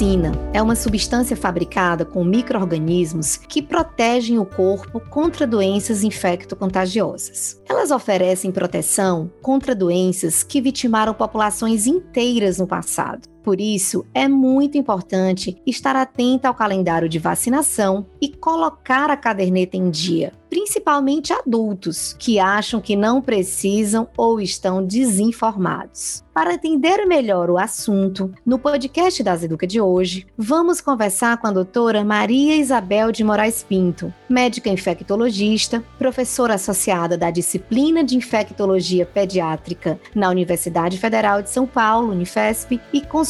vacina é uma substância fabricada com micro-organismos que protegem o corpo contra doenças infecto-contagiosas. Elas oferecem proteção contra doenças que vitimaram populações inteiras no passado. Por isso, é muito importante estar atenta ao calendário de vacinação e colocar a caderneta em dia, principalmente adultos que acham que não precisam ou estão desinformados. Para entender melhor o assunto, no podcast das Educa de hoje, vamos conversar com a doutora Maria Isabel de Moraes Pinto, médica infectologista, professora associada da disciplina de infectologia pediátrica na Universidade Federal de São Paulo, Unifesp, e consultora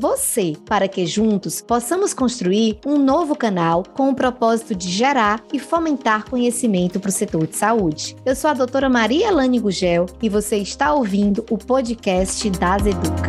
você, para que juntos possamos construir um novo canal com o propósito de gerar e fomentar conhecimento para o setor de saúde. Eu sou a doutora Maria Lani Gugel e você está ouvindo o podcast das Educa.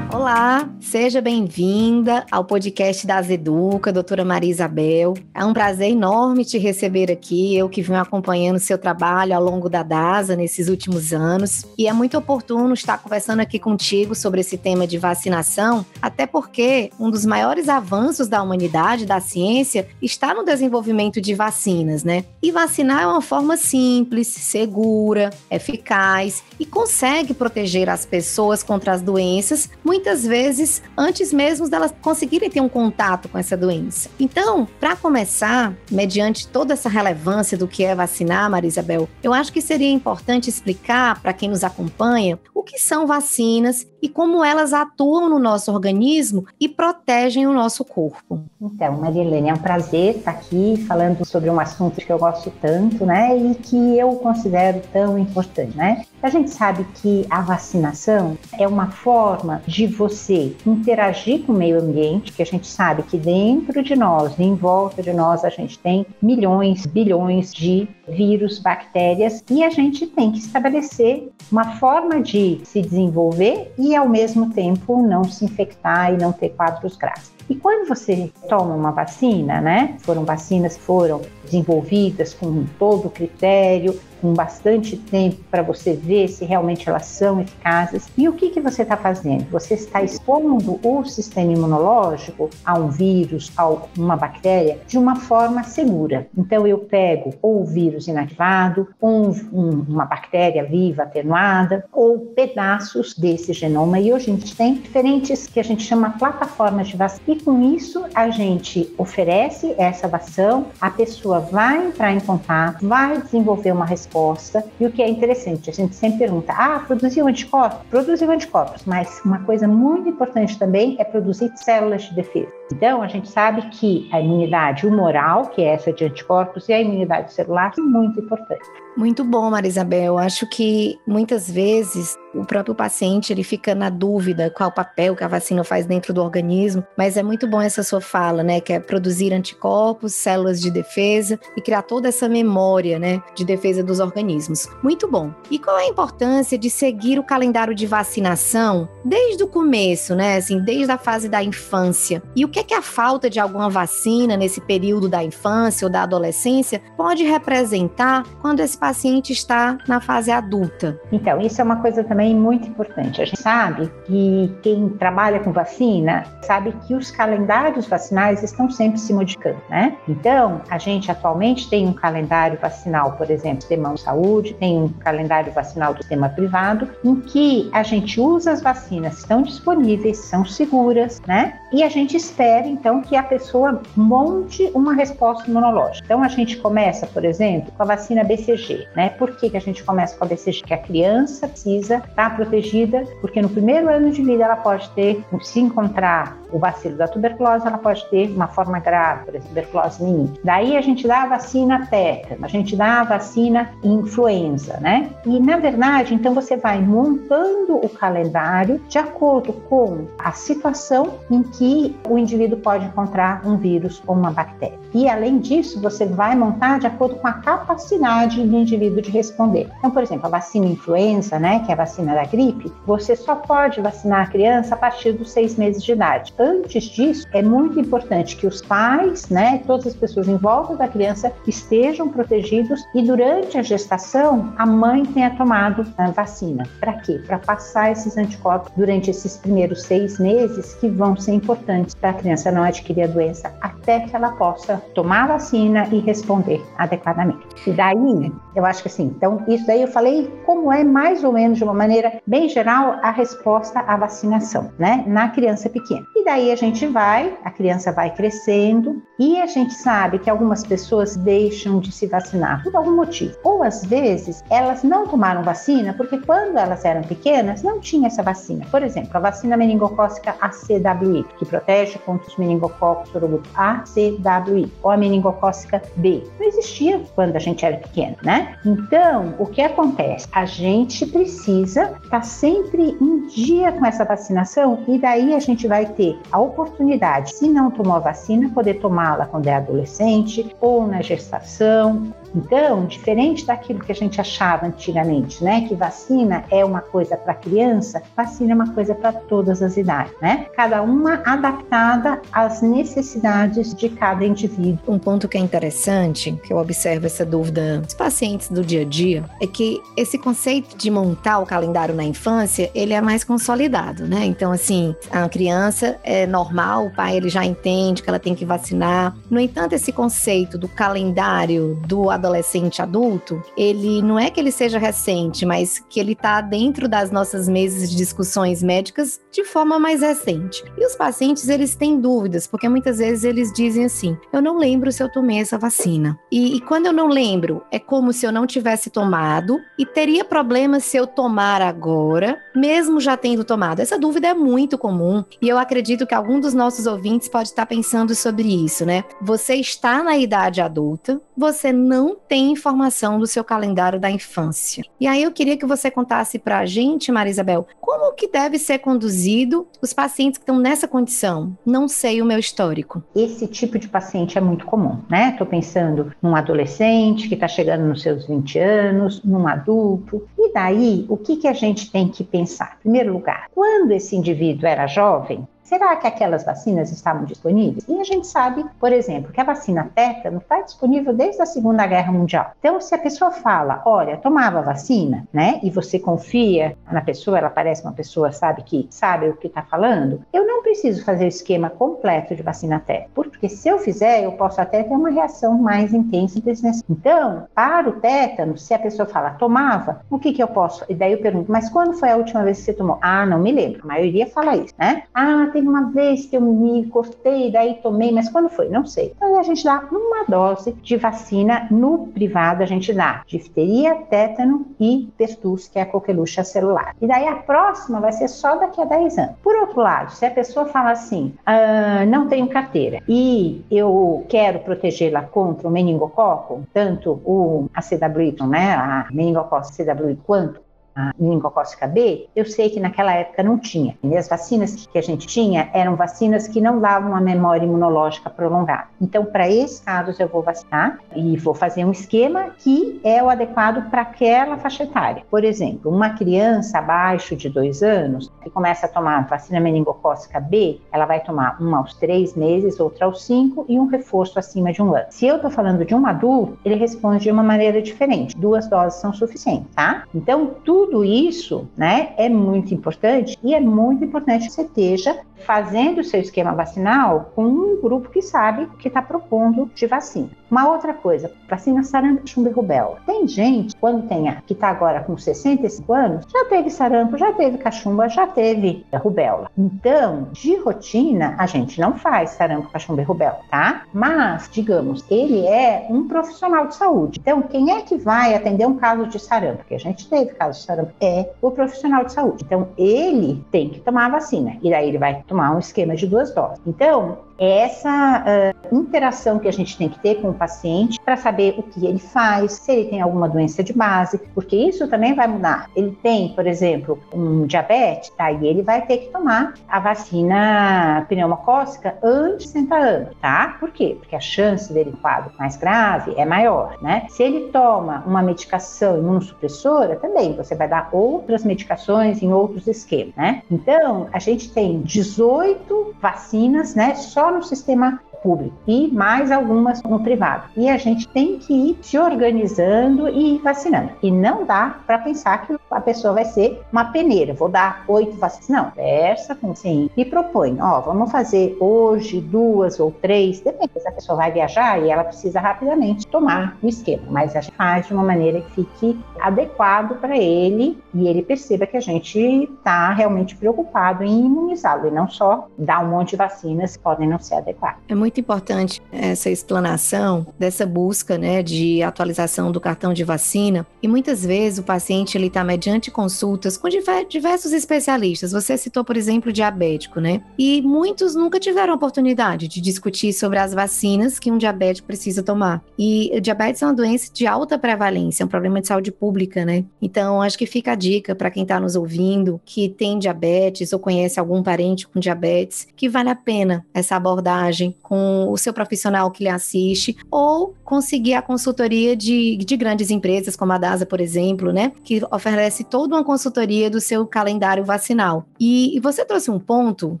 Olá, seja bem-vinda ao podcast da Azeduca, doutora Maria Isabel. É um prazer enorme te receber aqui, eu que venho acompanhando seu trabalho ao longo da DASA nesses últimos anos. E é muito oportuno estar conversando aqui contigo sobre esse tema de vacinação, até porque um dos maiores avanços da humanidade, da ciência, está no desenvolvimento de vacinas, né? E vacinar é uma forma simples, segura, eficaz e consegue proteger as pessoas contra as doenças, muitas muitas antes mesmo delas conseguirem ter um contato com essa doença. Então, para começar, mediante toda essa relevância do que é vacinar, Maria Isabel, eu acho que seria importante explicar para quem nos acompanha o que são vacinas e como elas atuam no nosso organismo e protegem o nosso corpo. Então, Marilene, é um prazer estar aqui falando sobre um assunto que eu gosto tanto, né, e que eu considero tão importante, né? A gente sabe que a vacinação é uma forma de você interagir com o meio ambiente, que a gente sabe que dentro de nós, em volta de nós, a gente tem milhões, bilhões de vírus, bactérias, e a gente tem que estabelecer uma forma de se desenvolver e, ao mesmo tempo, não se infectar e não ter quadros graves. E quando você toma uma vacina, né? Foram vacinas foram desenvolvidas com todo o critério, com bastante tempo para você ver se realmente elas são eficazes. E o que, que você está fazendo? Você está expondo o sistema imunológico a um vírus, a uma bactéria, de uma forma segura. Então, eu pego ou o vírus inativado, ou um, uma bactéria viva atenuada, ou pedaços desse genoma. E hoje a gente tem diferentes que a gente chama plataformas de vacina. E com isso, a gente oferece essa vacina, a pessoa vai entrar em contato, vai desenvolver uma resposta. E o que é interessante, a gente sempre pergunta: ah, produziu anticorpos? Produziu anticorpos, mas uma coisa muito importante também é produzir células de defesa. Então, a gente sabe que a imunidade humoral, que é essa de anticorpos, e a imunidade celular são muito importantes. Muito bom, Marisabel. Acho que muitas vezes o próprio paciente ele fica na dúvida qual papel que a vacina faz dentro do organismo, mas é muito bom essa sua fala, né, que é produzir anticorpos, células de defesa e criar toda essa memória, né, de defesa dos organismos. Muito bom. E qual é a importância de seguir o calendário de vacinação desde o começo, né, assim, desde a fase da infância? E o que é que a falta de alguma vacina nesse período da infância ou da adolescência pode representar quando esse paciente está na fase adulta? Então, isso é uma coisa também muito importante. A gente sabe que quem trabalha com vacina sabe que os calendários vacinais estão sempre se modificando, né? Então, a gente atualmente tem um calendário vacinal, por exemplo, do Sistema de Saúde, tem um calendário vacinal do sistema privado, em que a gente usa as vacinas que estão disponíveis, são seguras, né? E a gente espera, então, que a pessoa monte uma resposta imunológica. Então, a gente começa, por exemplo, com a vacina BCG, né? Por que, que a gente começa com a BCG? Que a criança precisa estar protegida, porque no primeiro ano de vida ela pode ter, se encontrar o bacilo da tuberculose, ela pode ter uma forma grave, por exemplo, tuberculose menina. Daí a gente dá a vacina tétano, a gente dá a vacina influenza, né? E na verdade, então você vai montando o calendário de acordo com a situação em que o indivíduo pode encontrar um vírus ou uma bactéria. E além disso, você vai montar de acordo com a capacidade do indivíduo de responder. Então, por exemplo, a vacina influenza, né, que é a vacina da gripe, você só pode vacinar a criança a partir dos seis meses de idade. Antes disso, é muito importante que os pais, né, todas as pessoas em volta da criança estejam protegidos e durante a gestação a mãe tenha tomado a vacina. Para quê? Para passar esses anticorpos durante esses primeiros seis meses que vão ser importantes para a criança não adquirir a doença até que ela possa tomar a vacina e responder adequadamente. E daí, eu acho que assim, então isso daí eu falei como é mais ou menos de uma maneira bem geral a resposta à vacinação, né, na criança pequena. E daí a gente vai, a criança vai crescendo e a gente sabe que algumas pessoas deixam de se vacinar por algum motivo. Ou às vezes elas não tomaram vacina porque quando elas eram pequenas não tinha essa vacina. Por exemplo, a vacina meningocócica ACWI, que protege contra os meningococos ACWI, ou a meningocócica B. Não existia quando a gente era pequeno, né? Então, o que acontece? A gente precisa estar tá sempre em dia com essa vacinação e daí a gente vai ter a oportunidade, se não tomou a vacina, poder tomá-la quando é adolescente ou na gestação então, diferente daquilo que a gente achava antigamente, né, que vacina é uma coisa para criança, vacina é uma coisa para todas as idades, né? Cada uma adaptada às necessidades de cada indivíduo. Um ponto que é interessante, que eu observo essa dúvida dos pacientes do dia a dia, é que esse conceito de montar o calendário na infância, ele é mais consolidado, né? Então, assim, a criança é normal, o pai ele já entende que ela tem que vacinar. No entanto, esse conceito do calendário do adolescente adulto, ele não é que ele seja recente, mas que ele está dentro das nossas mesas de discussões médicas de forma mais recente. E os pacientes, eles têm dúvidas, porque muitas vezes eles dizem assim: eu não lembro se eu tomei essa vacina. E, e quando eu não lembro, é como se eu não tivesse tomado e teria problema se eu tomar agora, mesmo já tendo tomado. Essa dúvida é muito comum e eu acredito que algum dos nossos ouvintes pode estar pensando sobre isso, né? Você está na idade adulta, você não tem informação do seu calendário da infância. E aí eu queria que você contasse para a gente, Maria Isabel, como que deve ser conduzido os pacientes que estão nessa condição? Não sei o meu histórico. Esse tipo de paciente é muito comum, né? Estou pensando num adolescente que está chegando nos seus 20 anos, num adulto. E daí, o que, que a gente tem que pensar? Em primeiro lugar, quando esse indivíduo era jovem, Será que aquelas vacinas estavam disponíveis? E a gente sabe, por exemplo, que a vacina tétano está disponível desde a Segunda Guerra Mundial. Então, se a pessoa fala, olha, tomava vacina, né, e você confia na pessoa, ela parece uma pessoa, sabe, que sabe o que está falando, eu não preciso fazer o esquema completo de vacina tétano, porque se eu fizer, eu posso até ter uma reação mais intensa desnecessária. Então, para o tétano, se a pessoa fala, tomava, o que que eu posso? E daí eu pergunto, mas quando foi a última vez que você tomou? Ah, não me lembro. A maioria fala isso, né? Ah, tem uma vez que eu me cortei, daí tomei, mas quando foi? Não sei. Então a gente dá uma dose de vacina no privado, a gente dá difteria, tétano e pertus, que é a coqueluche celular. E daí a próxima vai ser só daqui a 10 anos. Por outro lado, se a pessoa fala assim, ah, não tenho carteira e eu quero protegê-la contra o meningococo, tanto o ACWY, né, a meningococo CWI, quanto a meningocócica B, eu sei que naquela época não tinha. E as vacinas que a gente tinha eram vacinas que não davam uma memória imunológica prolongada. Então, para esses casos, eu vou vacinar e vou fazer um esquema que é o adequado para aquela faixa etária. Por exemplo, uma criança abaixo de dois anos que começa a tomar vacina meningocócica B, ela vai tomar uma aos três meses, outra aos cinco e um reforço acima de um ano. Se eu estou falando de um adulto, ele responde de uma maneira diferente. Duas doses são suficientes, tá? Então, tudo isso, né, é muito importante e é muito importante que você esteja fazendo o seu esquema vacinal com um grupo que sabe que está propondo de vacina. Uma outra coisa, vacina sarampo, chumbo e rubéola. Tem gente, quando tem a, que está agora com 65 anos, já teve sarampo, já teve cachumba, já teve rubéola. Então, de rotina, a gente não faz sarampo, cachumba e rubéola, tá? Mas, digamos, ele é um profissional de saúde. Então, quem é que vai atender um caso de sarampo? Porque a gente teve caso de sarampo, é o profissional de saúde. Então, ele tem que tomar a vacina. E daí ele vai tomar um esquema de duas doses. Então, essa uh, interação que a gente tem que ter com o paciente para saber o que ele faz, se ele tem alguma doença de base, porque isso também vai mudar. Ele tem, por exemplo, um diabetes, tá? E ele vai ter que tomar a vacina pneumocócica antes de 60 anos, tá? Por quê? Porque a chance dele quadro mais grave é maior, né? Se ele toma uma medicação imunossupressora, também você vai dar outras medicações em outros esquemas, né? Então, a gente tem 18 vacinas, né? Só no sistema público e mais algumas no privado. E a gente tem que ir se organizando e vacinando. E não dá para pensar que a pessoa vai ser uma peneira. Vou dar oito vacinas. Não, conversa com sim e propõe. Ó, vamos fazer hoje duas ou três. Depende se a pessoa vai viajar e ela precisa rapidamente tomar o esquema. Mas a gente faz de uma maneira que fique adequado para ele e ele perceba que a gente está realmente preocupado em imunizá-lo e não só dar um monte de vacinas que podem não ser adequadas. É muito muito importante essa explanação dessa busca, né, de atualização do cartão de vacina. E muitas vezes o paciente está mediante consultas com diversos especialistas. Você citou, por exemplo, diabético, né? E muitos nunca tiveram oportunidade de discutir sobre as vacinas que um diabético precisa tomar. E o diabetes é uma doença de alta prevalência, é um problema de saúde pública, né? Então, acho que fica a dica para quem está nos ouvindo que tem diabetes ou conhece algum parente com diabetes, que vale a pena essa abordagem com com o seu profissional que lhe assiste, ou conseguir a consultoria de, de grandes empresas, como a DASA, por exemplo, né? Que oferece toda uma consultoria do seu calendário vacinal. E, e você trouxe um ponto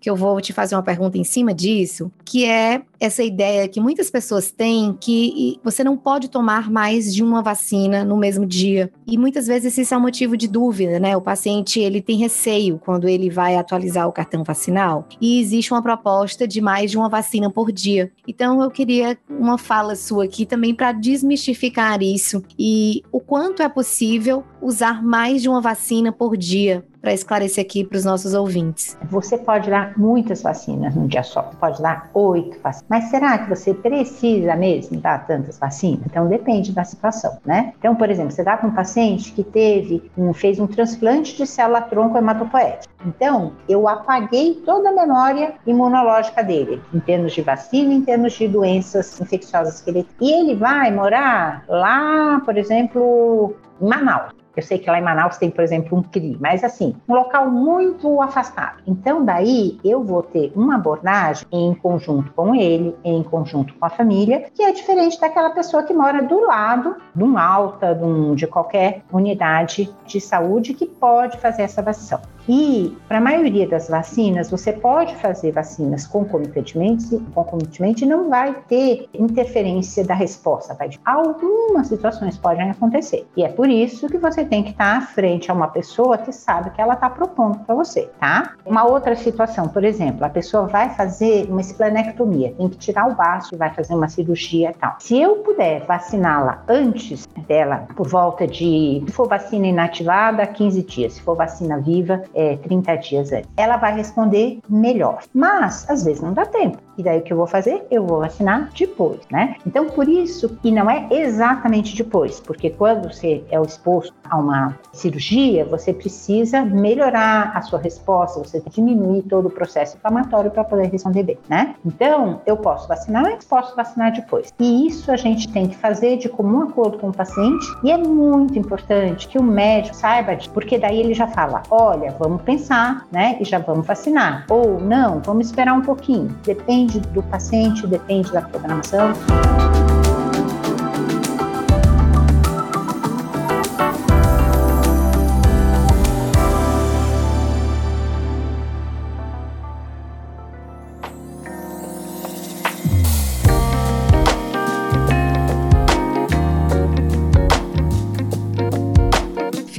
que eu vou te fazer uma pergunta em cima disso, que é essa ideia que muitas pessoas têm que você não pode tomar mais de uma vacina no mesmo dia. E muitas vezes isso é um motivo de dúvida, né? O paciente ele tem receio quando ele vai atualizar o cartão vacinal e existe uma proposta de mais de uma vacina por dia. Então eu queria uma fala sua aqui também para desmistificar isso e o quanto é possível usar mais de uma vacina por dia para esclarecer aqui para os nossos ouvintes? Você pode dar muitas vacinas num dia só, pode dar oito vacinas. Mas será que você precisa mesmo dar tantas vacinas? Então depende da situação, né? Então, por exemplo, você dá para um paciente que teve, um, fez um transplante de célula tronco hematopoética. Então, eu apaguei toda a memória imunológica dele, em termos de vacina, em termos de doenças infecciosas que ele tem. E ele vai morar lá, por exemplo, em Manaus. Eu sei que lá em Manaus tem, por exemplo, um CRI, mas assim, um local muito afastado. Então, daí eu vou ter uma abordagem em conjunto com ele, em conjunto com a família, que é diferente daquela pessoa que mora do lado de um alta, de, um, de qualquer unidade de saúde que pode fazer essa vacinação. E para a maioria das vacinas, você pode fazer vacinas concomitantemente, concomitantemente não vai ter interferência da resposta. Vai, algumas situações podem acontecer. E é por isso que você tem que estar à frente a uma pessoa que sabe que ela está propondo para você, tá? Uma outra situação, por exemplo, a pessoa vai fazer uma esplanectomia, tem que tirar o baço, vai fazer uma cirurgia e tal. Se eu puder vaciná-la antes dela, por volta de, se for vacina inativada, 15 dias, se for vacina viva, é, 30 dias antes. Ela vai responder melhor. Mas, às vezes, não dá tempo. E daí o que eu vou fazer? Eu vou vacinar depois, né? Então, por isso, e não é exatamente depois, porque quando você é exposto a uma cirurgia, você precisa melhorar a sua resposta, você diminuir todo o processo inflamatório para poder responder bem, né? Então, eu posso vacinar antes, posso vacinar depois. E isso a gente tem que fazer de comum acordo com o paciente, e é muito importante que o médico saiba, porque daí ele já fala: olha, vamos pensar, né? E já vamos vacinar. Ou não, vamos esperar um pouquinho. Depende depende do paciente, depende da programação.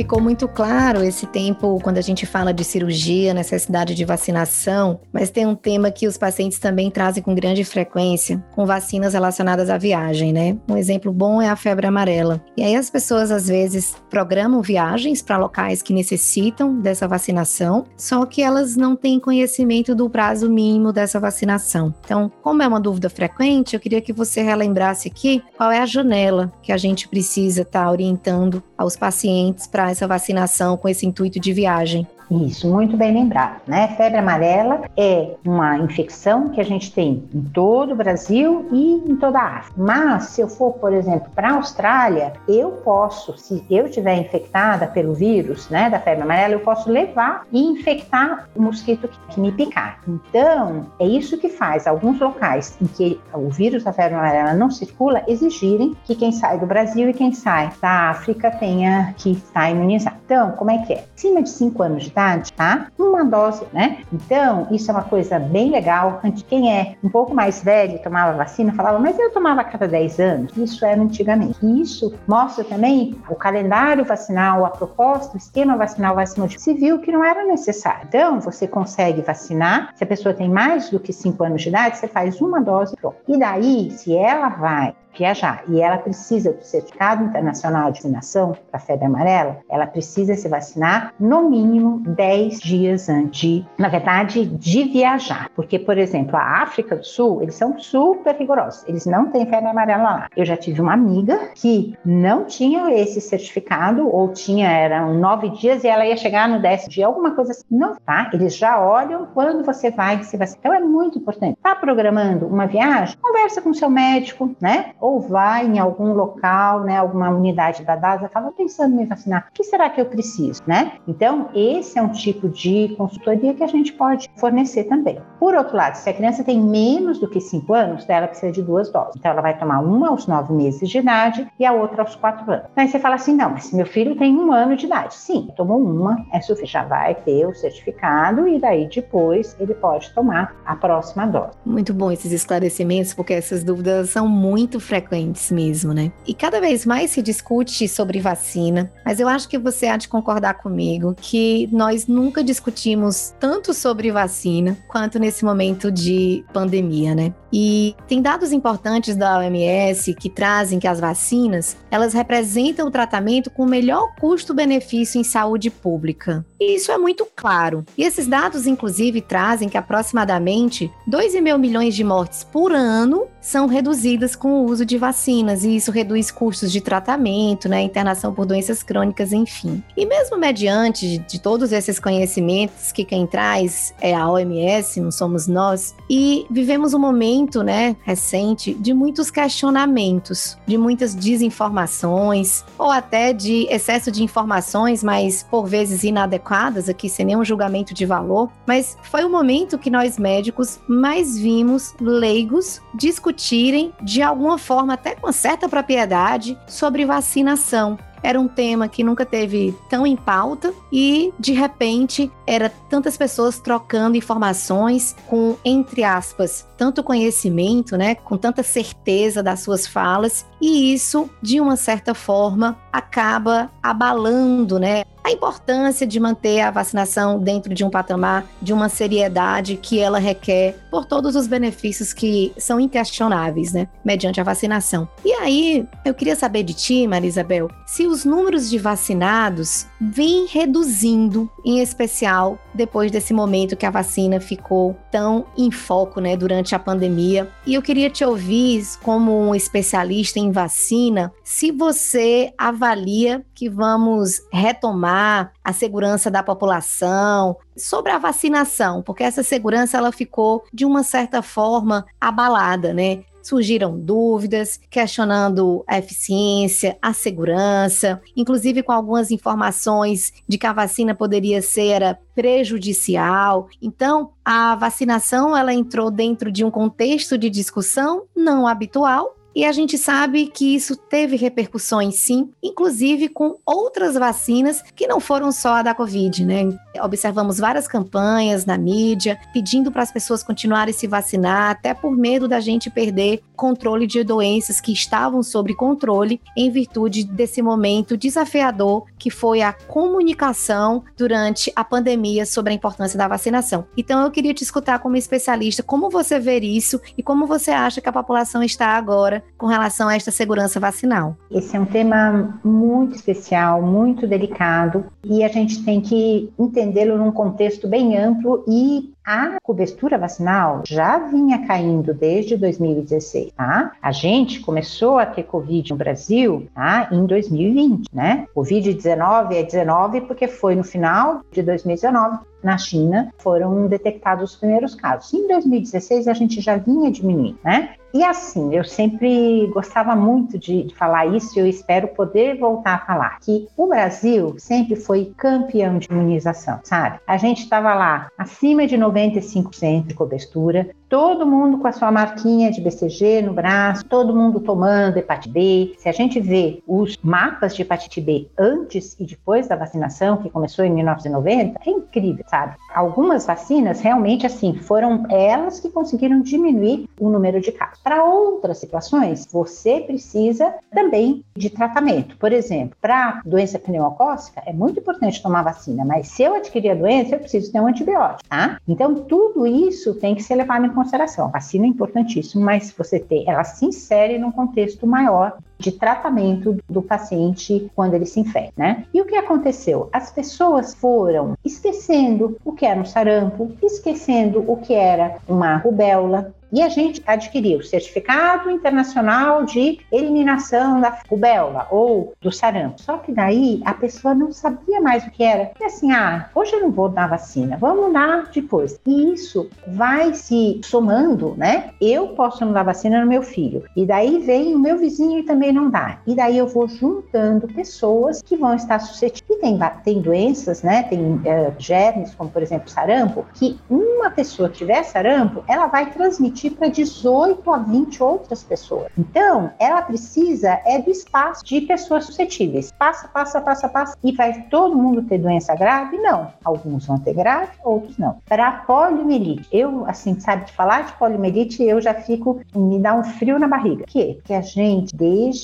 Ficou muito claro esse tempo quando a gente fala de cirurgia, necessidade de vacinação, mas tem um tema que os pacientes também trazem com grande frequência, com vacinas relacionadas à viagem, né? Um exemplo bom é a febre amarela. E aí as pessoas às vezes programam viagens para locais que necessitam dessa vacinação, só que elas não têm conhecimento do prazo mínimo dessa vacinação. Então, como é uma dúvida frequente, eu queria que você relembrasse aqui qual é a janela que a gente precisa estar tá orientando aos pacientes para essa vacinação com esse intuito de viagem. Isso, muito bem lembrado, né? Febre amarela é uma infecção que a gente tem em todo o Brasil e em toda a África. Mas se eu for, por exemplo, para a Austrália, eu posso, se eu estiver infectada pelo vírus, né, da febre amarela, eu posso levar e infectar o mosquito que me picar. Então, é isso que faz alguns locais em que o vírus da febre amarela não circula exigirem que quem sai do Brasil e quem sai da África tenha que estar imunizado. Então, como é que é? Acima de 5 anos de idade, tá? Uma dose, né? Então, isso é uma coisa bem legal. Quem é um pouco mais velho tomava vacina falava, mas eu tomava a cada 10 anos. Isso era antigamente. E isso mostra também o calendário vacinal, a proposta, o esquema vacinal modificar. Se viu que não era necessário. Então, você consegue vacinar. Se a pessoa tem mais do que 5 anos de idade, você faz uma dose. Pronto. E daí, se ela vai viajar e ela precisa do certificado internacional de vacinação para febre amarela, ela precisa se vacinar no mínimo 10 dias antes, na verdade, de viajar. Porque, por exemplo, a África do Sul, eles são super rigorosos, eles não têm febre amarela lá. Eu já tive uma amiga que não tinha esse certificado, ou tinha, eram nove dias e ela ia chegar no décimo dia, alguma coisa assim. Não, tá? Eles já olham quando você vai se vacinar. Então é muito importante. Tá programando uma viagem? Conversa com seu médico, né? Ou vai em algum local, né, alguma unidade da DASA, fala, pensando em me vacinar, o que será que eu preciso, né? Então, esse é um tipo de consultoria que a gente pode fornecer também. Por outro lado, se a criança tem menos do que 5 anos, ela precisa de duas doses. Então, ela vai tomar uma aos 9 meses de idade e a outra aos 4 anos. Aí você fala assim, não, mas meu filho tem um ano de idade. Sim, tomou uma, é suficiente, já vai ter o certificado e daí depois ele pode tomar a próxima dose. Muito bom esses esclarecimentos, porque essas dúvidas são muito frequentes frequentes mesmo, né? E cada vez mais se discute sobre vacina, mas eu acho que você há de concordar comigo que nós nunca discutimos tanto sobre vacina quanto nesse momento de pandemia, né? E tem dados importantes da OMS que trazem que as vacinas, elas representam o tratamento com o melhor custo-benefício em saúde pública. E isso é muito claro. E esses dados, inclusive, trazem que aproximadamente 2,5 milhões de mortes por ano são reduzidas com o uso de vacinas, e isso reduz custos de tratamento, né, internação por doenças crônicas, enfim. E mesmo mediante de, de todos esses conhecimentos que quem traz é a OMS, não somos nós, e vivemos um momento, né, recente de muitos questionamentos, de muitas desinformações, ou até de excesso de informações, mas por vezes inadequadas, aqui sem nenhum julgamento de valor, mas foi o momento que nós médicos mais vimos leigos discutir discutirem de alguma forma, até com certa propriedade, sobre vacinação. Era um tema que nunca teve tão em pauta e, de repente, era tantas pessoas trocando informações com, entre aspas, tanto conhecimento, né, com tanta certeza das suas falas, e isso, de uma certa forma, acaba abalando, né, a importância de manter a vacinação dentro de um patamar de uma seriedade que ela requer por todos os benefícios que são inquestionáveis, né, mediante a vacinação. E aí, eu queria saber de ti, Marisabel, se os números de vacinados vêm reduzindo, em especial depois desse momento que a vacina ficou tão em foco, né, durante a pandemia. E eu queria te ouvir, como um especialista em vacina, se você avalia que vamos retomar a segurança da população, sobre a vacinação, porque essa segurança ela ficou de uma certa forma abalada, né? surgiram dúvidas, questionando a eficiência, a segurança, inclusive com algumas informações de que a vacina poderia ser prejudicial. Então, a vacinação ela entrou dentro de um contexto de discussão não habitual e a gente sabe que isso teve repercussões, sim, inclusive com outras vacinas que não foram só a da Covid, né? Observamos várias campanhas na mídia pedindo para as pessoas continuarem se vacinar, até por medo da gente perder controle de doenças que estavam sob controle em virtude desse momento desafiador que foi a comunicação durante a pandemia sobre a importância da vacinação. Então eu queria te escutar como especialista, como você vê isso e como você acha que a população está agora com relação a esta segurança vacinal. Esse é um tema muito especial, muito delicado e a gente tem que entendê-lo num contexto bem amplo e a cobertura vacinal já vinha caindo desde 2016, tá? A gente começou a ter Covid no Brasil tá? em 2020, né? Covid-19 é 19 porque foi no final de 2019 na China foram detectados os primeiros casos. Em 2016 a gente já vinha diminuindo, né? E assim, eu sempre gostava muito de, de falar isso e eu espero poder voltar a falar que o Brasil sempre foi campeão de imunização, sabe? A gente estava lá acima de 95% de cobertura, todo mundo com a sua marquinha de BCG no braço, todo mundo tomando hepatite B. Se a gente vê os mapas de hepatite B antes e depois da vacinação, que começou em 1990, é incrível, sabe? Algumas vacinas realmente assim foram elas que conseguiram diminuir o número de casos. Para outras situações, você precisa também de tratamento. Por exemplo, para doença pneumocócica, é muito importante tomar vacina, mas se eu adquirir a doença, eu preciso ter um antibiótico, tá? Então, tudo isso tem que ser levado em consideração. A vacina é importantíssimo, mas você ter, ela se insere num contexto maior de tratamento do paciente quando ele se infecta, né? E o que aconteceu? As pessoas foram esquecendo o que era um sarampo, esquecendo o que era uma rubéola, e a gente adquiriu o certificado internacional de eliminação da rubéola ou do sarampo. Só que daí a pessoa não sabia mais o que era. E assim, ah, hoje eu não vou dar vacina, vamos dar depois. E isso vai se somando, né? Eu posso não dar vacina no meu filho. E daí vem o meu vizinho e também não dá. E daí eu vou juntando pessoas que vão estar suscetíveis. Tem, tem doenças, né? Tem uh, germes, como por exemplo sarampo, que uma pessoa que tiver sarampo, ela vai transmitir transmitir para 18 a 20 outras pessoas. Então, ela precisa é do espaço de pessoas suscetíveis. Passa, passa, passa, passa e vai todo mundo ter doença grave? Não. Alguns vão ter grave, outros não. Para poliomielite, eu assim, sabe de falar de poliomielite, eu já fico me dá um frio na barriga. Que que a gente desde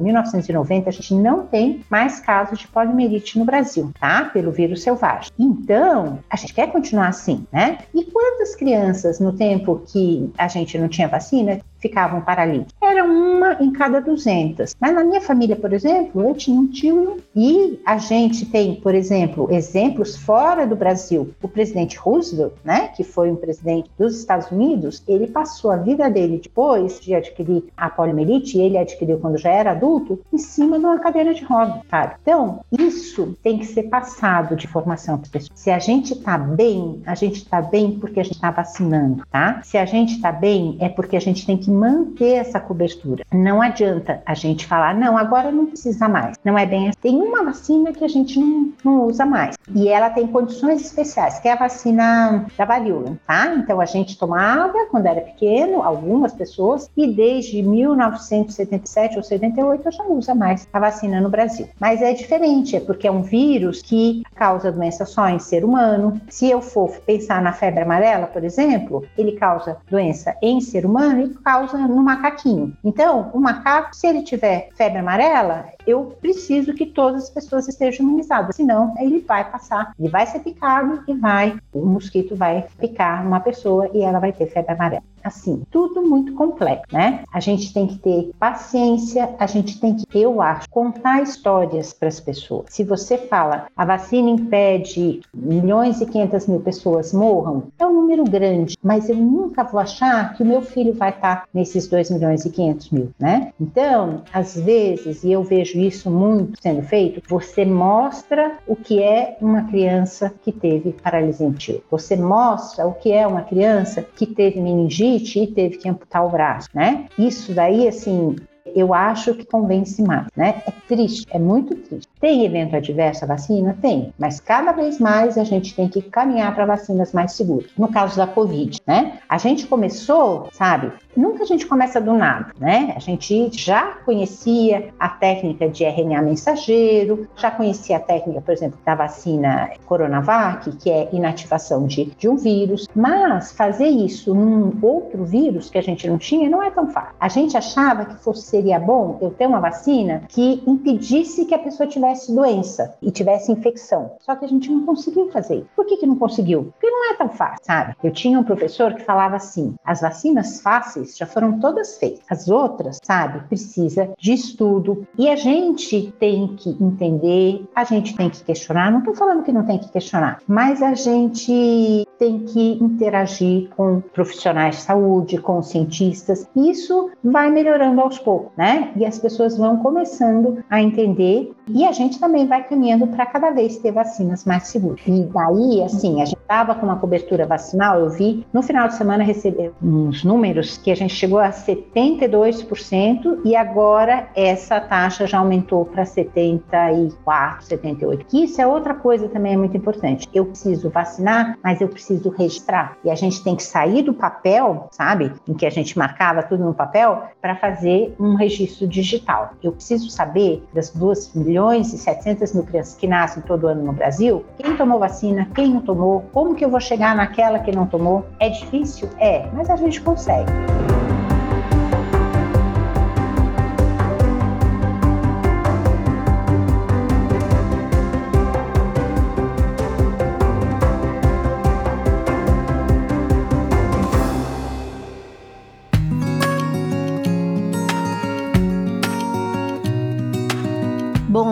1990 a gente não tem mais casos de poliomielite no Brasil, tá? Pelo vírus selvagem. Então, a gente quer continuar assim, né? E quantas crianças no tempo que a gente não tinha vacina ficavam paralíticos. Era uma em cada 200. Mas na minha família, por exemplo, eu tinha um tio e a gente tem, por exemplo, exemplos fora do Brasil. O presidente Roosevelt, né, que foi um presidente dos Estados Unidos, ele passou a vida dele depois de adquirir a poliomielite, ele adquiriu quando já era adulto, em cima de uma cadeira de roda? Então, isso tem que ser passado de formação para as pessoas. Se a gente está bem, a gente está bem porque a gente está vacinando, tá? Se a gente está bem, é porque a gente tem que que manter essa cobertura. Não adianta a gente falar, não, agora não precisa mais. Não é bem assim. Tem uma vacina que a gente não, não usa mais. E ela tem condições especiais, que é a vacina da varíola, tá? Então a gente tomava quando era pequeno, algumas pessoas, e desde 1977 ou 78 já usa mais a vacina no Brasil. Mas é diferente, é porque é um vírus que causa doença só em ser humano. Se eu for pensar na febre amarela, por exemplo, ele causa doença em ser humano e causa causa no macaquinho. Então, o macaco, se ele tiver febre amarela, eu preciso que todas as pessoas estejam imunizadas, senão ele vai passar, ele vai ser picado e vai, o mosquito vai picar uma pessoa e ela vai ter febre amarela. Assim, tudo muito complexo, né? A gente tem que ter paciência, a gente tem que, eu acho, contar histórias para as pessoas. Se você fala, a vacina impede milhões e quinhentas mil pessoas morram, é um número grande, mas eu nunca vou achar que o meu filho vai estar nesses 2 milhões e 500 mil, né? Então, às vezes, e eu vejo isso muito sendo feito, você mostra o que é uma criança que teve paralisia infantil. Você mostra o que é uma criança que teve meningite e teve que amputar o braço, né? Isso daí, assim, eu acho que convence mais, né? É triste, é muito triste. Tem evento adverso à vacina? Tem, mas cada vez mais a gente tem que caminhar para vacinas mais seguras. No caso da Covid, né? A gente começou, sabe? Nunca a gente começa do nada, né? A gente já conhecia a técnica de RNA mensageiro, já conhecia a técnica, por exemplo, da vacina Coronavac, que é inativação de, de um vírus, mas fazer isso num outro vírus que a gente não tinha não é tão fácil. A gente achava que fosse, seria bom eu ter uma vacina que impedisse que a pessoa tivesse doença e tivesse infecção. Só que a gente não conseguiu fazer. Por que, que não conseguiu? Porque não é tão fácil, sabe? Eu tinha um professor que falava assim: as vacinas fáceis já foram todas feitas. As outras, sabe, precisa de estudo e a gente tem que entender, a gente tem que questionar. Não estou falando que não tem que questionar, mas a gente tem que interagir com profissionais de saúde, com cientistas. Isso vai melhorando aos poucos, né? E as pessoas vão começando a entender e a gente também vai caminhando para cada vez ter vacinas mais seguras. E daí, assim, a gente estava com uma cobertura vacinal, eu vi no final de semana receber uns números que a gente chegou a 72% e agora essa taxa já aumentou para 74, 78. Que isso é outra coisa também muito importante. Eu preciso vacinar, mas eu preciso registrar. E a gente tem que sair do papel, sabe, em que a gente marcava tudo no papel, para fazer um registro digital. Eu preciso saber das 2 milhões e 700 mil crianças que nascem todo ano no Brasil, quem tomou vacina, quem não tomou, como que eu vou chegar naquela que não tomou. É difícil? É, mas a gente consegue.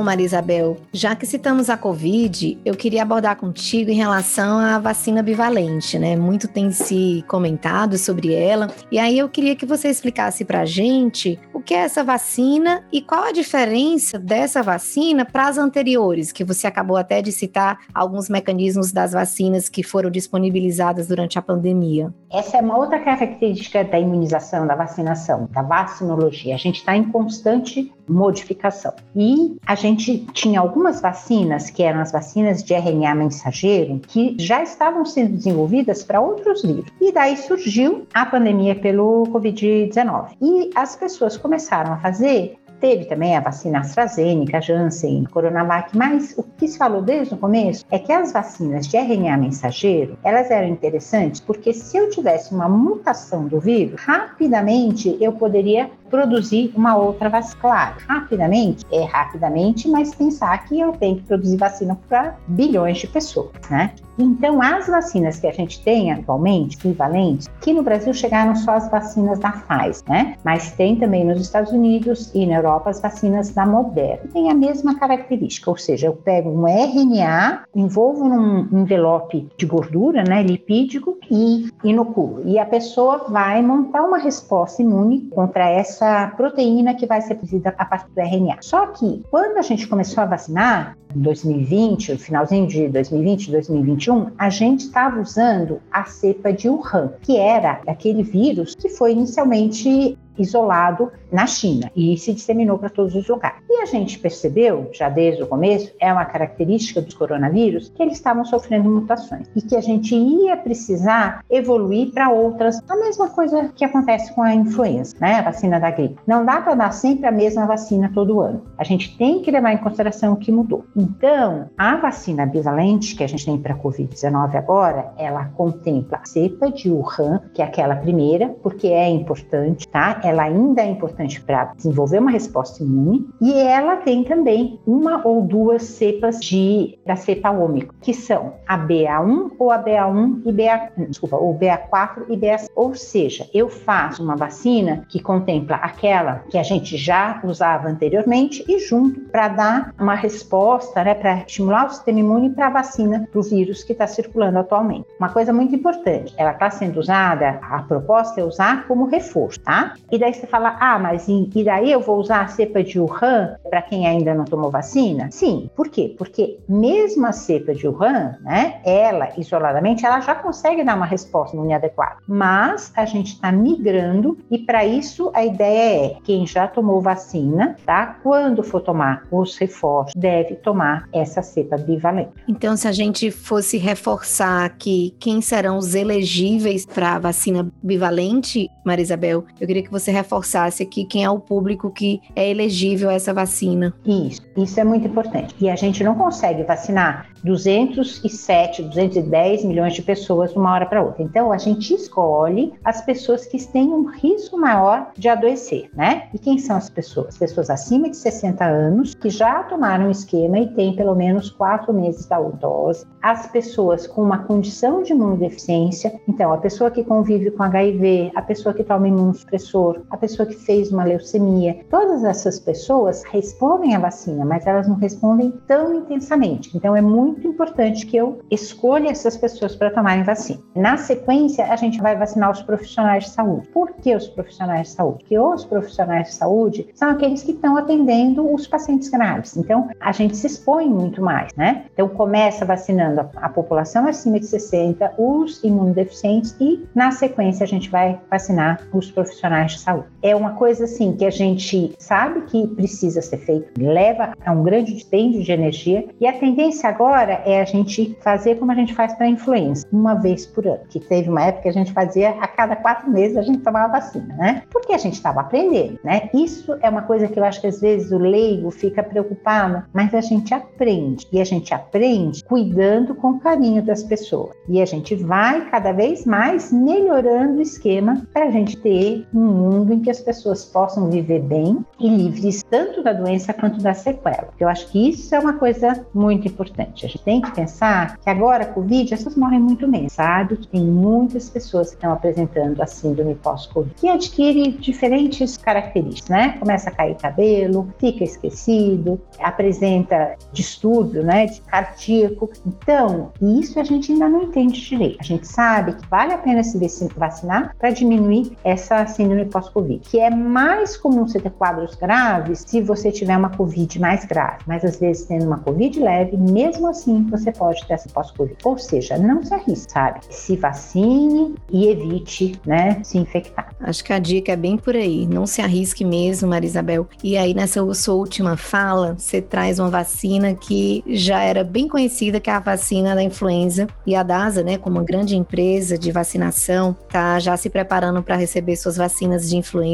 Marisabel, já que citamos a Covid, eu queria abordar contigo em relação à vacina bivalente, né? Muito tem se comentado sobre ela, e aí eu queria que você explicasse para gente o que é essa vacina e qual a diferença dessa vacina para as anteriores, que você acabou até de citar alguns mecanismos das vacinas que foram disponibilizadas durante a pandemia. Essa é uma outra característica da imunização, da vacinação, da vacinologia. A gente está em constante modificação. E a gente tinha algumas vacinas, que eram as vacinas de RNA mensageiro, que já estavam sendo desenvolvidas para outros vírus. E daí surgiu a pandemia pelo Covid-19. E as pessoas começaram a fazer Teve também a vacina AstraZeneca, Janssen, Coronavac, mas o que se falou desde o começo é que as vacinas de RNA mensageiro, elas eram interessantes porque se eu tivesse uma mutação do vírus, rapidamente eu poderia produzir uma outra vacina. Claro, rapidamente, é rapidamente, mas pensar que eu tenho que produzir vacina para bilhões de pessoas, né? Então, as vacinas que a gente tem atualmente, equivalentes, que no Brasil chegaram só as vacinas da Pfizer, né? Mas tem também nos Estados Unidos e na Europa as vacinas da Moderna. Tem a mesma característica, ou seja, eu pego um RNA, envolvo num envelope de gordura, né, lipídico e inoculo. E a pessoa vai montar uma resposta imune contra essa proteína que vai ser produzida a partir do RNA. Só que quando a gente começou a vacinar, em 2020, finalzinho de 2020, 2021, a gente estava usando a cepa de Wuhan, que era aquele vírus que foi inicialmente isolado na China e se disseminou para todos os lugares. E a gente percebeu, já desde o começo, é uma característica dos coronavírus, que eles estavam sofrendo mutações e que a gente ia precisar evoluir para outras. A mesma coisa que acontece com a influenza, né? A vacina da gripe. Não dá para dar sempre a mesma vacina todo ano. A gente tem que levar em consideração o que mudou. Então, a vacina bivalente que a gente tem para a Covid-19 agora, ela contempla a cepa de Wuhan, que é aquela primeira, porque é importante, tá? Ela ainda é importante para desenvolver uma resposta imune, e ela tem também uma ou duas cepas de da cepa ômico, que são a BA1 ou a BA1 e BA, desculpa, ou BA4 e BA, ou seja, eu faço uma vacina que contempla aquela que a gente já usava anteriormente e junto para dar uma resposta, né, para estimular o sistema imune para a vacina do vírus que está circulando atualmente. Uma coisa muito importante, ela está sendo usada, a proposta é usar como reforço, tá? E daí você fala, ah, mas e, e daí eu vou usar a cepa de Wuhan para quem ainda não tomou vacina? Sim, por quê? Porque mesmo a cepa de Wuhan, né, ela isoladamente, ela já consegue dar uma resposta imune adequada, mas a gente está migrando e para isso a ideia é quem já tomou vacina, tá? Quando for tomar os reforços, deve tomar essa cepa bivalente. Então, se a gente fosse reforçar aqui quem serão os elegíveis para a vacina bivalente, Marisabel, eu queria que você reforçasse aqui quem é o público que é elegível a essa vacina. Isso, isso é muito importante. E a gente não consegue vacinar 207, 210 milhões de pessoas de uma hora para outra. Então, a gente escolhe as pessoas que têm um risco maior de adoecer, né? E quem são as pessoas? As pessoas acima de 60 anos que já tomaram o esquema e têm pelo menos quatro meses da dose. As pessoas com uma condição de imunodeficiência, então a pessoa que convive com HIV, a pessoa que toma imunossupressor, a pessoa que fez uma leucemia, todas essas pessoas respondem à vacina, mas elas não respondem tão intensamente. Então, é muito importante que eu escolha essas pessoas para tomarem vacina. Na sequência, a gente vai vacinar os profissionais de saúde. Por que os profissionais de saúde? Porque os profissionais de saúde são aqueles que estão atendendo os pacientes graves. Então, a gente se expõe muito mais, né? Então, começa vacinando a, a população acima de 60, os imunodeficientes e, na sequência, a gente vai vacinar os profissionais de saúde. É uma coisa assim que a gente sabe que precisa ser feito, leva a um grande dispêndio de energia e a tendência agora é a gente fazer como a gente faz para influenza, uma vez por ano. Que teve uma época que a gente fazia a cada quatro meses a gente tomava vacina, né? Porque a gente estava aprendendo, né? Isso é uma coisa que eu acho que às vezes o leigo fica preocupado, mas a gente aprende. E a gente aprende cuidando com carinho das pessoas. E a gente vai cada vez mais melhorando o esquema para a gente ter um mundo em que as pessoas possam viver bem e livres tanto da doença quanto da sequela. Eu acho que isso é uma coisa muito importante gente tem que pensar que agora a Covid, essas morrem muito menos, sabe? Tem muitas pessoas que estão apresentando a síndrome pós-Covid, que adquire diferentes características, né? Começa a cair cabelo, fica esquecido, apresenta distúrbio, né, de cardíaco. Então, isso a gente ainda não entende direito. A gente sabe que vale a pena se vacinar para diminuir essa síndrome pós-Covid, que é mais comum você ter quadros graves se você tiver uma Covid mais grave, mas às vezes tendo uma Covid leve, mesmo assim você pode ter essa pós-Covid. Ou seja, não se arrisque, sabe? Se vacine e evite, né, se infectar. Acho que a dica é bem por aí. Não se arrisque mesmo, Marisabel. E aí, nessa sua última fala, você traz uma vacina que já era bem conhecida, que é a vacina da influenza. E a DASA, né, como uma grande empresa de vacinação, tá já se preparando para receber suas vacinas de influenza.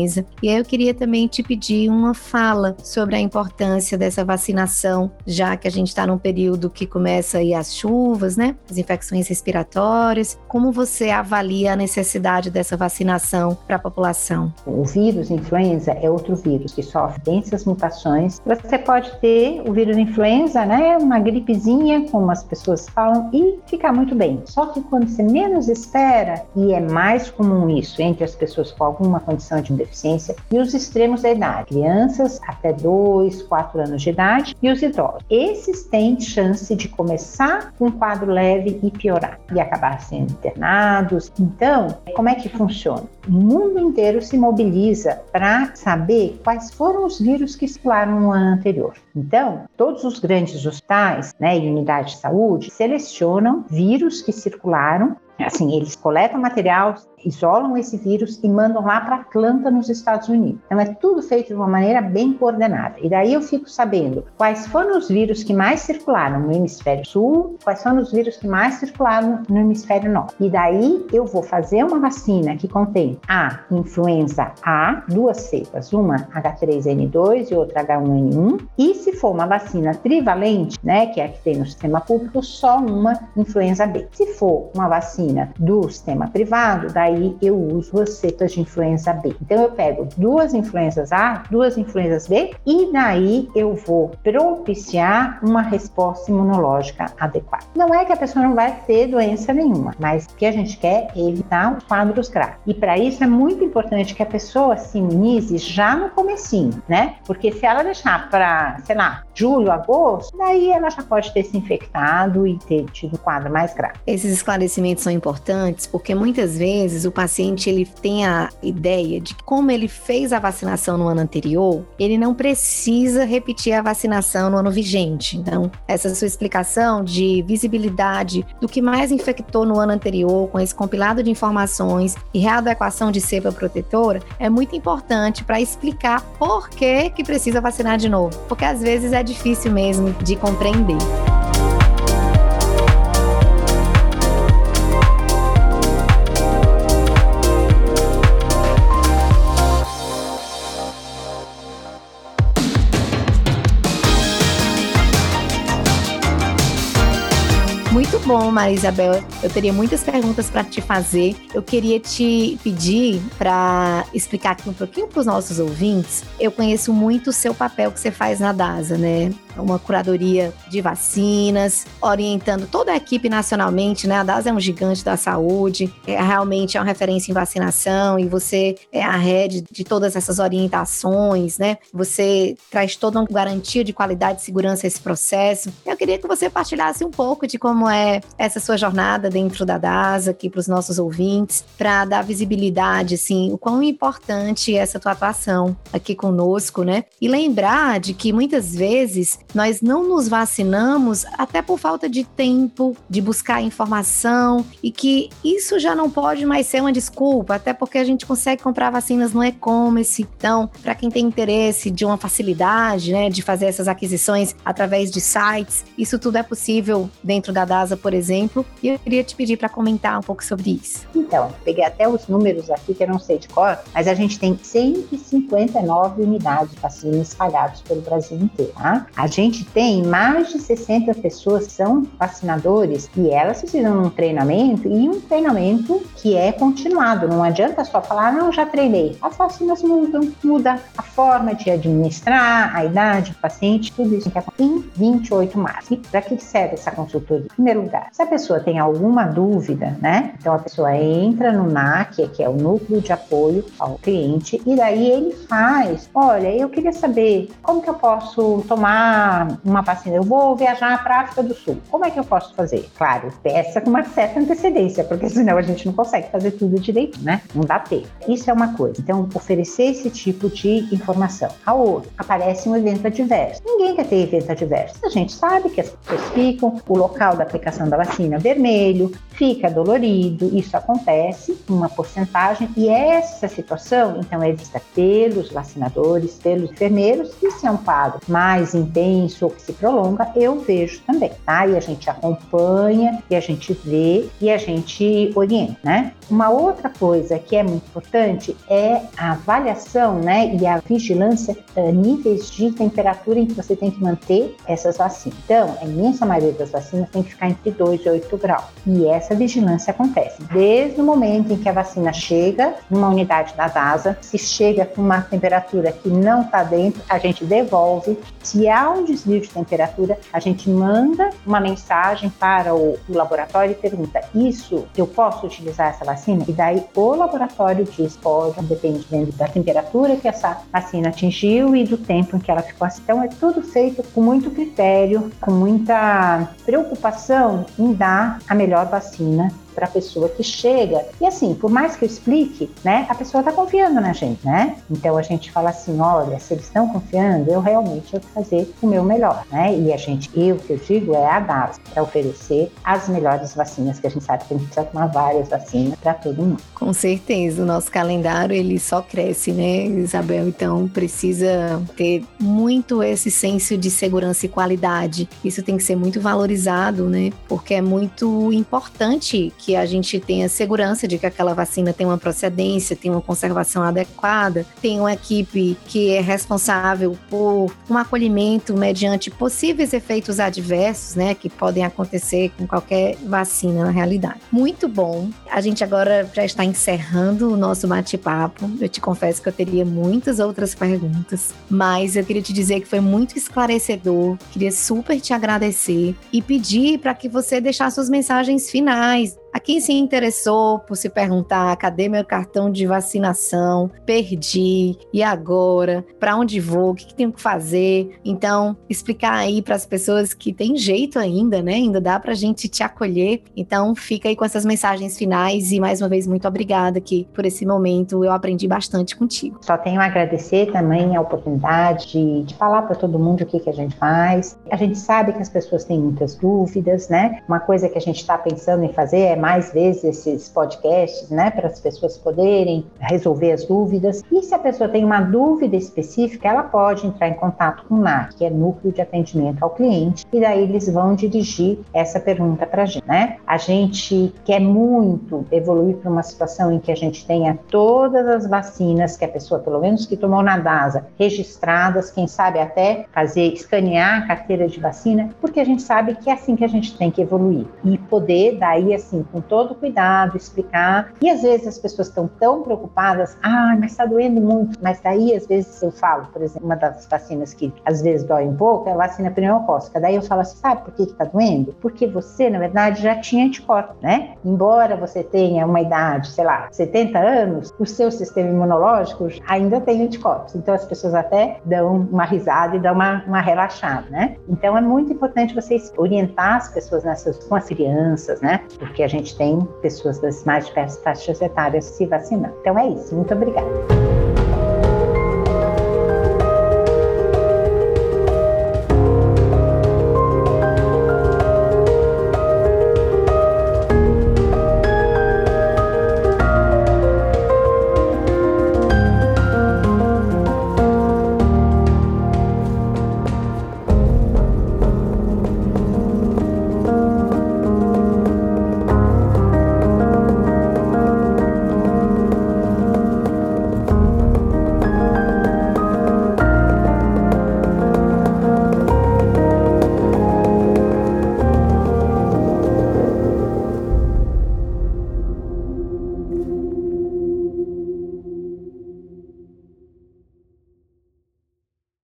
E aí eu queria também te pedir uma fala sobre a importância dessa vacinação, já que a gente está num período que começa aí as chuvas, né? As infecções respiratórias. Como você avalia a necessidade dessa vacinação para a população? O vírus influenza é outro vírus que sofre densas mutações. Você pode ter o vírus influenza, né? Uma gripezinha, como as pessoas falam, e ficar muito bem. Só que quando você menos espera, e é mais comum isso entre as pessoas com alguma condição de deficiência, e os extremos da idade, crianças até 2, 4 anos de idade, e os idosos. Esses têm chance de começar com um quadro leve e piorar e acabar sendo internados. Então, como é que funciona? O mundo inteiro se mobiliza para saber quais foram os vírus que circularam no ano anterior. Então, todos os grandes hospitais né, e unidades de saúde selecionam vírus que circularam Assim, eles coletam material, isolam esse vírus e mandam lá para Atlanta, nos Estados Unidos. Então é tudo feito de uma maneira bem coordenada. E daí eu fico sabendo quais foram os vírus que mais circularam no hemisfério sul, quais foram os vírus que mais circularam no hemisfério norte. E daí eu vou fazer uma vacina que contém a influenza A, duas cepas, uma H3N2 e outra H1N1. E se for uma vacina trivalente, né, que é a que tem no sistema público, só uma influenza B. Se for uma vacina do sistema privado, daí aí eu uso as cepas de influenza B. Então eu pego duas influenzas A, duas influenzas B e daí eu vou propiciar uma resposta imunológica adequada. Não é que a pessoa não vai ter doença nenhuma, mas o que a gente quer é evitar os quadros graves. E para isso é muito importante que a pessoa se imunize já no comecinho, né? Porque se ela deixar para, sei lá, julho, agosto, daí ela já pode ter se infectado e ter tido um quadro mais grave. Esses esclarecimentos são importantes porque muitas vezes o paciente ele tem a ideia de como ele fez a vacinação no ano anterior, ele não precisa repetir a vacinação no ano vigente. Então, essa sua explicação de visibilidade do que mais infectou no ano anterior, com esse compilado de informações e readequação de cepa protetora, é muito importante para explicar por que, que precisa vacinar de novo. Porque às vezes é difícil mesmo de compreender. Bom, Maria Isabel. Eu teria muitas perguntas para te fazer. Eu queria te pedir para explicar aqui um pouquinho para os nossos ouvintes. Eu conheço muito o seu papel que você faz na DASA, né? Uma curadoria de vacinas, orientando toda a equipe nacionalmente, né? A DAS é um gigante da saúde, é, realmente é uma referência em vacinação e você é a rede de todas essas orientações, né? Você traz toda uma garantia de qualidade e segurança a esse processo. Eu queria que você partilhasse um pouco de como é essa sua jornada dentro da DAS aqui para os nossos ouvintes, para dar visibilidade, assim, o quão importante é essa tua atuação aqui conosco, né? E lembrar de que muitas vezes nós não nos vacinamos até por falta de tempo, de buscar informação e que isso já não pode mais ser uma desculpa, até porque a gente consegue comprar vacinas no e-commerce. Então, para quem tem interesse de uma facilidade, né, de fazer essas aquisições através de sites, isso tudo é possível dentro da DASA, por exemplo. E eu queria te pedir para comentar um pouco sobre isso. Então, peguei até os números aqui que eu não sei de cor, mas a gente tem 159 unidades de vacinas espalhadas pelo Brasil inteiro. Tá? A gente tem mais de 60 pessoas que são vacinadores e elas precisam de um treinamento e um treinamento que é continuado. Não adianta só falar, não, já treinei. As vacinas mudam, muda a forma de administrar, a idade do paciente, tudo isso que é em 28 março. E para que serve essa consultoria? Em primeiro lugar, se a pessoa tem alguma dúvida, né? Então a pessoa entra no NAC, que é o núcleo de apoio ao cliente, e daí ele faz, olha, eu queria saber como que eu posso tomar uma, vacina, eu vou viajar para a África do Sul, como é que eu posso fazer? Claro, peça com uma certa antecedência, porque senão a gente não consegue fazer tudo direito, né? Não dá tempo. Isso é uma coisa. Então, oferecer esse tipo de informação. A outra, aparece um evento adverso. Ninguém quer ter evento adverso. A gente sabe que as pessoas ficam, o local da aplicação da vacina é vermelho, fica dolorido, isso acontece, uma porcentagem, e essa situação, então, é vista pelos vacinadores, pelos enfermeiros, se é um quadro mais intenso, intenso ou que se prolonga, eu vejo também, tá? E a gente acompanha, e a gente vê, e a gente orienta, né? Uma outra coisa que é muito importante é a avaliação, né, e a vigilância uh, níveis de temperatura em que você tem que manter essas vacinas. Então, a imensa maioria das vacinas tem que ficar entre 2 e 8 graus. E essa vigilância acontece desde o momento em que a vacina chega numa unidade da DASA, se chega com uma temperatura que não está dentro, a gente devolve. Se há desvio de temperatura, a gente manda uma mensagem para o, o laboratório e pergunta: Isso eu posso utilizar essa vacina? E daí o laboratório diz: Pode, dependendo da temperatura que essa vacina atingiu e do tempo em que ela ficou. Assim. Então é tudo feito com muito critério, com muita preocupação em dar a melhor vacina para a pessoa que chega. E assim, por mais que eu explique, né, a pessoa está confiando na gente, né? Então a gente fala assim, olha, se eles estão confiando, eu realmente vou fazer o meu melhor, né? E a gente, eu que eu digo é a DAS, para oferecer as melhores vacinas, que a gente sabe que a gente precisa tomar várias vacinas para todo mundo. Com certeza, o nosso calendário ele só cresce, né, Isabel? Então precisa ter muito esse senso de segurança e qualidade. Isso tem que ser muito valorizado, né? Porque é muito importante que a gente tenha segurança de que aquela vacina tem uma procedência, tem uma conservação adequada, tem uma equipe que é responsável por um acolhimento mediante possíveis efeitos adversos, né, que podem acontecer com qualquer vacina na realidade. Muito bom. A gente agora já está encerrando o nosso bate-papo. Eu te confesso que eu teria muitas outras perguntas, mas eu queria te dizer que foi muito esclarecedor. Queria super te agradecer e pedir para que você deixasse suas mensagens finais, a quem se interessou por se perguntar: cadê meu cartão de vacinação? Perdi. E agora? Para onde vou? O que, que tenho que fazer? Então, explicar aí para as pessoas que tem jeito ainda, né? Ainda dá para a gente te acolher. Então, fica aí com essas mensagens finais e mais uma vez muito obrigada aqui por esse momento. Eu aprendi bastante contigo. Só tenho a agradecer também a oportunidade de, de falar para todo mundo o que, que a gente faz. A gente sabe que as pessoas têm muitas dúvidas, né? Uma coisa que a gente está pensando em fazer é mais vezes esses podcasts, né, para as pessoas poderem resolver as dúvidas. E se a pessoa tem uma dúvida específica, ela pode entrar em contato com o NAC, que é Núcleo de Atendimento ao Cliente, e daí eles vão dirigir essa pergunta para a gente, né? A gente quer muito evoluir para uma situação em que a gente tenha todas as vacinas que a pessoa, pelo menos que tomou na DASA, registradas, quem sabe até fazer escanear a carteira de vacina, porque a gente sabe que é assim que a gente tem que evoluir e poder daí assim com todo cuidado, explicar. E às vezes as pessoas estão tão preocupadas, ah, mas está doendo muito. Mas daí, às vezes, eu falo, por exemplo, uma das vacinas que às vezes dói um pouco é a vacina pneumocócica. Daí eu falo assim, sabe por que está doendo? Porque você, na verdade, já tinha anticorpos, né? Embora você tenha uma idade, sei lá, 70 anos, o seu sistema imunológico ainda tem anticorpos. Então as pessoas até dão uma risada e dão uma, uma relaxada, né? Então é muito importante vocês orientar as pessoas nessas, com as crianças, né? Porque a gente tem pessoas das mais diversas faixas etárias se vacinando. Então é isso. Muito obrigada.